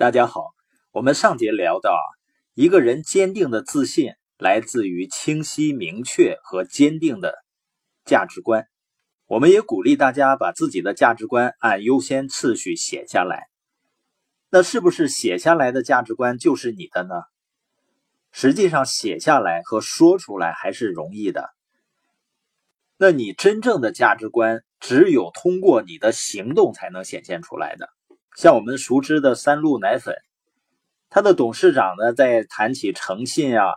大家好，我们上节聊到啊，一个人坚定的自信来自于清晰、明确和坚定的价值观。我们也鼓励大家把自己的价值观按优先次序写下来。那是不是写下来的价值观就是你的呢？实际上，写下来和说出来还是容易的。那你真正的价值观，只有通过你的行动才能显现出来的。像我们熟知的三鹿奶粉，它的董事长呢，在谈起诚信啊，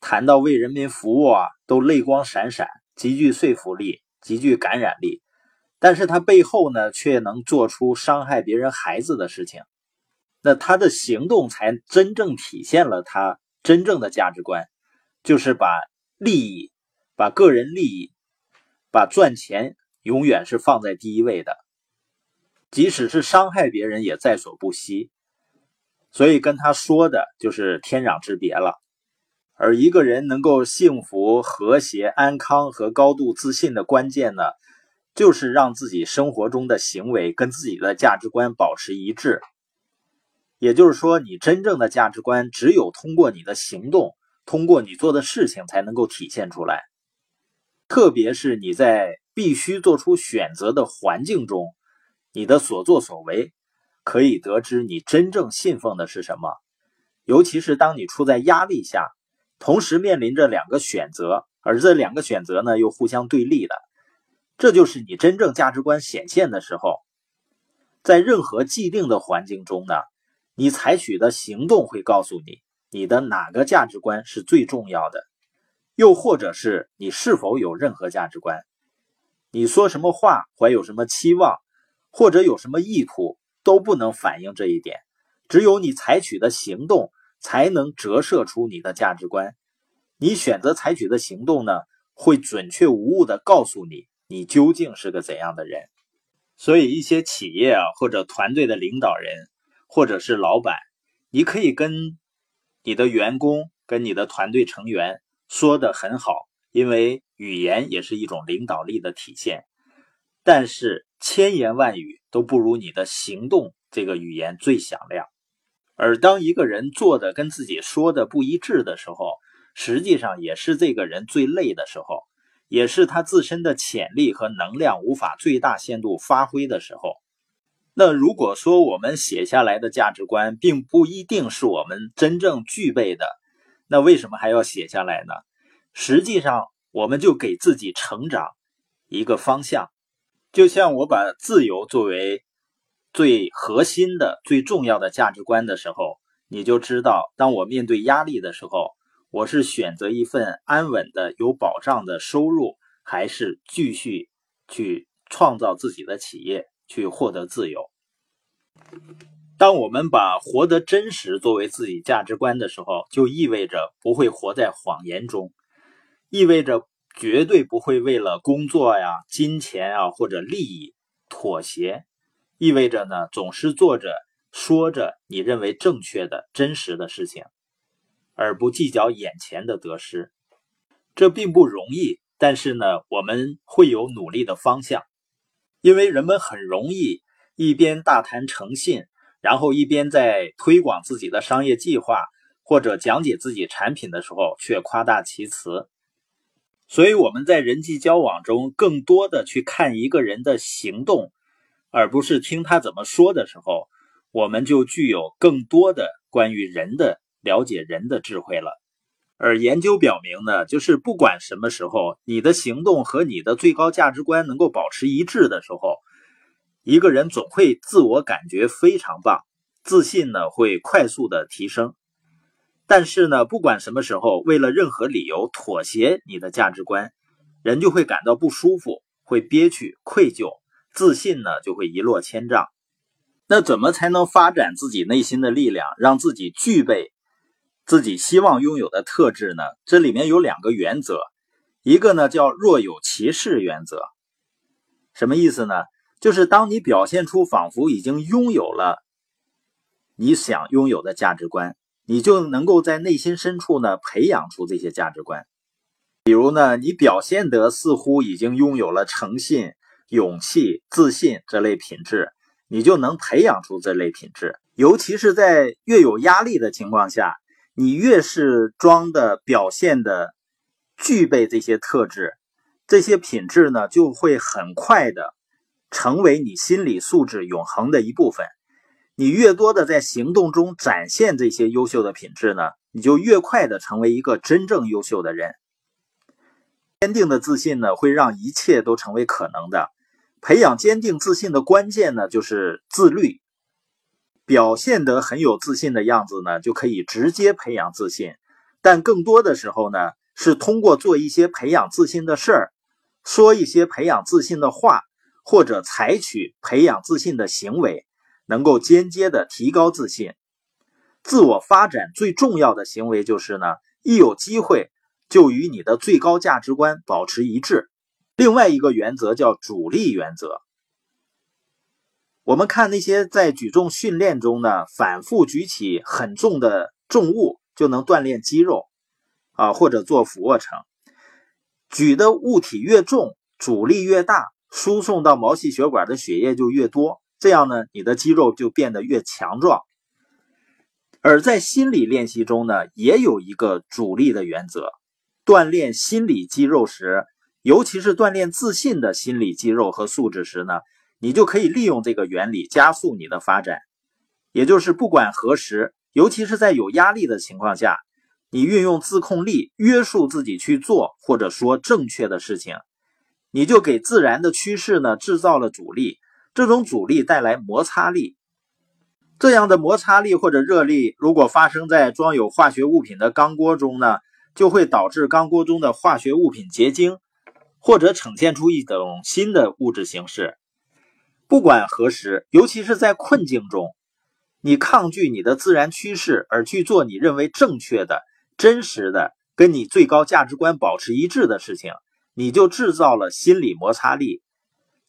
谈到为人民服务啊，都泪光闪闪，极具说服力，极具感染力。但是他背后呢，却能做出伤害别人孩子的事情。那他的行动才真正体现了他真正的价值观，就是把利益、把个人利益。把赚钱永远是放在第一位的，即使是伤害别人也在所不惜，所以跟他说的就是天壤之别了。而一个人能够幸福、和谐、安康和高度自信的关键呢，就是让自己生活中的行为跟自己的价值观保持一致。也就是说，你真正的价值观只有通过你的行动，通过你做的事情才能够体现出来。特别是你在必须做出选择的环境中，你的所作所为可以得知你真正信奉的是什么。尤其是当你处在压力下，同时面临着两个选择，而这两个选择呢又互相对立的，这就是你真正价值观显现的时候。在任何既定的环境中呢，你采取的行动会告诉你，你的哪个价值观是最重要的。又或者是你是否有任何价值观？你说什么话，怀有什么期望，或者有什么意图，都不能反映这一点。只有你采取的行动，才能折射出你的价值观。你选择采取的行动呢，会准确无误地告诉你，你究竟是个怎样的人。所以，一些企业啊，或者团队的领导人，或者是老板，你可以跟你的员工、跟你的团队成员。说的很好，因为语言也是一种领导力的体现。但是千言万语都不如你的行动这个语言最响亮。而当一个人做的跟自己说的不一致的时候，实际上也是这个人最累的时候，也是他自身的潜力和能量无法最大限度发挥的时候。那如果说我们写下来的价值观并不一定是我们真正具备的。那为什么还要写下来呢？实际上，我们就给自己成长一个方向。就像我把自由作为最核心的、最重要的价值观的时候，你就知道，当我面对压力的时候，我是选择一份安稳的、有保障的收入，还是继续去创造自己的企业，去获得自由？当我们把活得真实作为自己价值观的时候，就意味着不会活在谎言中，意味着绝对不会为了工作呀、金钱啊或者利益妥协，意味着呢总是做着、说着你认为正确的真实的事情，而不计较眼前的得失。这并不容易，但是呢我们会有努力的方向，因为人们很容易一边大谈诚信。然后一边在推广自己的商业计划或者讲解自己产品的时候，却夸大其词。所以我们在人际交往中，更多的去看一个人的行动，而不是听他怎么说的时候，我们就具有更多的关于人的了解人的智慧了。而研究表明呢，就是不管什么时候，你的行动和你的最高价值观能够保持一致的时候。一个人总会自我感觉非常棒，自信呢会快速的提升。但是呢，不管什么时候，为了任何理由妥协你的价值观，人就会感到不舒服，会憋屈、愧疚，自信呢就会一落千丈。那怎么才能发展自己内心的力量，让自己具备自己希望拥有的特质呢？这里面有两个原则，一个呢叫若有其事原则，什么意思呢？就是当你表现出仿佛已经拥有了你想拥有的价值观，你就能够在内心深处呢培养出这些价值观。比如呢，你表现得似乎已经拥有了诚信、勇气、自信这类品质，你就能培养出这类品质。尤其是在越有压力的情况下，你越是装的表现的具备这些特质，这些品质呢，就会很快的成为你心理素质永恒的一部分。你越多的在行动中展现这些优秀的品质呢，你就越快的成为一个真正优秀的人。坚定的自信呢，会让一切都成为可能的。培养坚定自信的关键呢，就是自律。表现得很有自信的样子呢，就可以直接培养自信。但更多的时候呢，是通过做一些培养自信的事儿，说一些培养自信的话，或者采取培养自信的行为。能够间接的提高自信，自我发展最重要的行为就是呢，一有机会就与你的最高价值观保持一致。另外一个原则叫阻力原则。我们看那些在举重训练中呢，反复举起很重的重物就能锻炼肌肉啊，或者做俯卧撑，举的物体越重，阻力越大，输送到毛细血管的血液就越多。这样呢，你的肌肉就变得越强壮。而在心理练习中呢，也有一个主力的原则：锻炼心理肌肉时，尤其是锻炼自信的心理肌肉和素质时呢，你就可以利用这个原理加速你的发展。也就是不管何时，尤其是在有压力的情况下，你运用自控力约束自己去做或者说正确的事情，你就给自然的趋势呢制造了阻力。这种阻力带来摩擦力，这样的摩擦力或者热力，如果发生在装有化学物品的钢锅中呢，就会导致钢锅中的化学物品结晶，或者呈现出一种新的物质形式。不管何时，尤其是在困境中，你抗拒你的自然趋势，而去做你认为正确的、真实的、跟你最高价值观保持一致的事情，你就制造了心理摩擦力。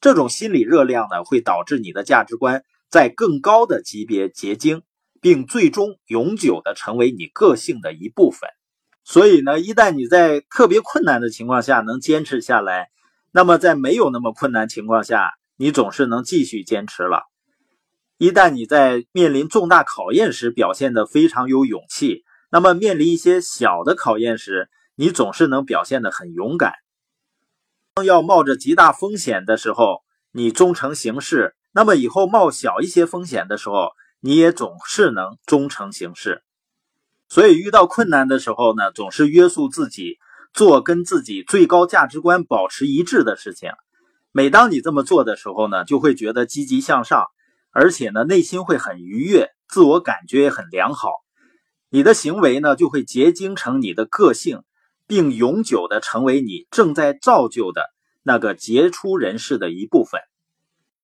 这种心理热量呢，会导致你的价值观在更高的级别结晶，并最终永久的成为你个性的一部分。所以呢，一旦你在特别困难的情况下能坚持下来，那么在没有那么困难情况下，你总是能继续坚持了。一旦你在面临重大考验时表现得非常有勇气，那么面临一些小的考验时，你总是能表现得很勇敢。当要冒着极大风险的时候，你忠诚行事，那么以后冒小一些风险的时候，你也总是能忠诚行事。所以遇到困难的时候呢，总是约束自己，做跟自己最高价值观保持一致的事情。每当你这么做的时候呢，就会觉得积极向上，而且呢，内心会很愉悦，自我感觉也很良好。你的行为呢，就会结晶成你的个性。并永久的成为你正在造就的那个杰出人士的一部分。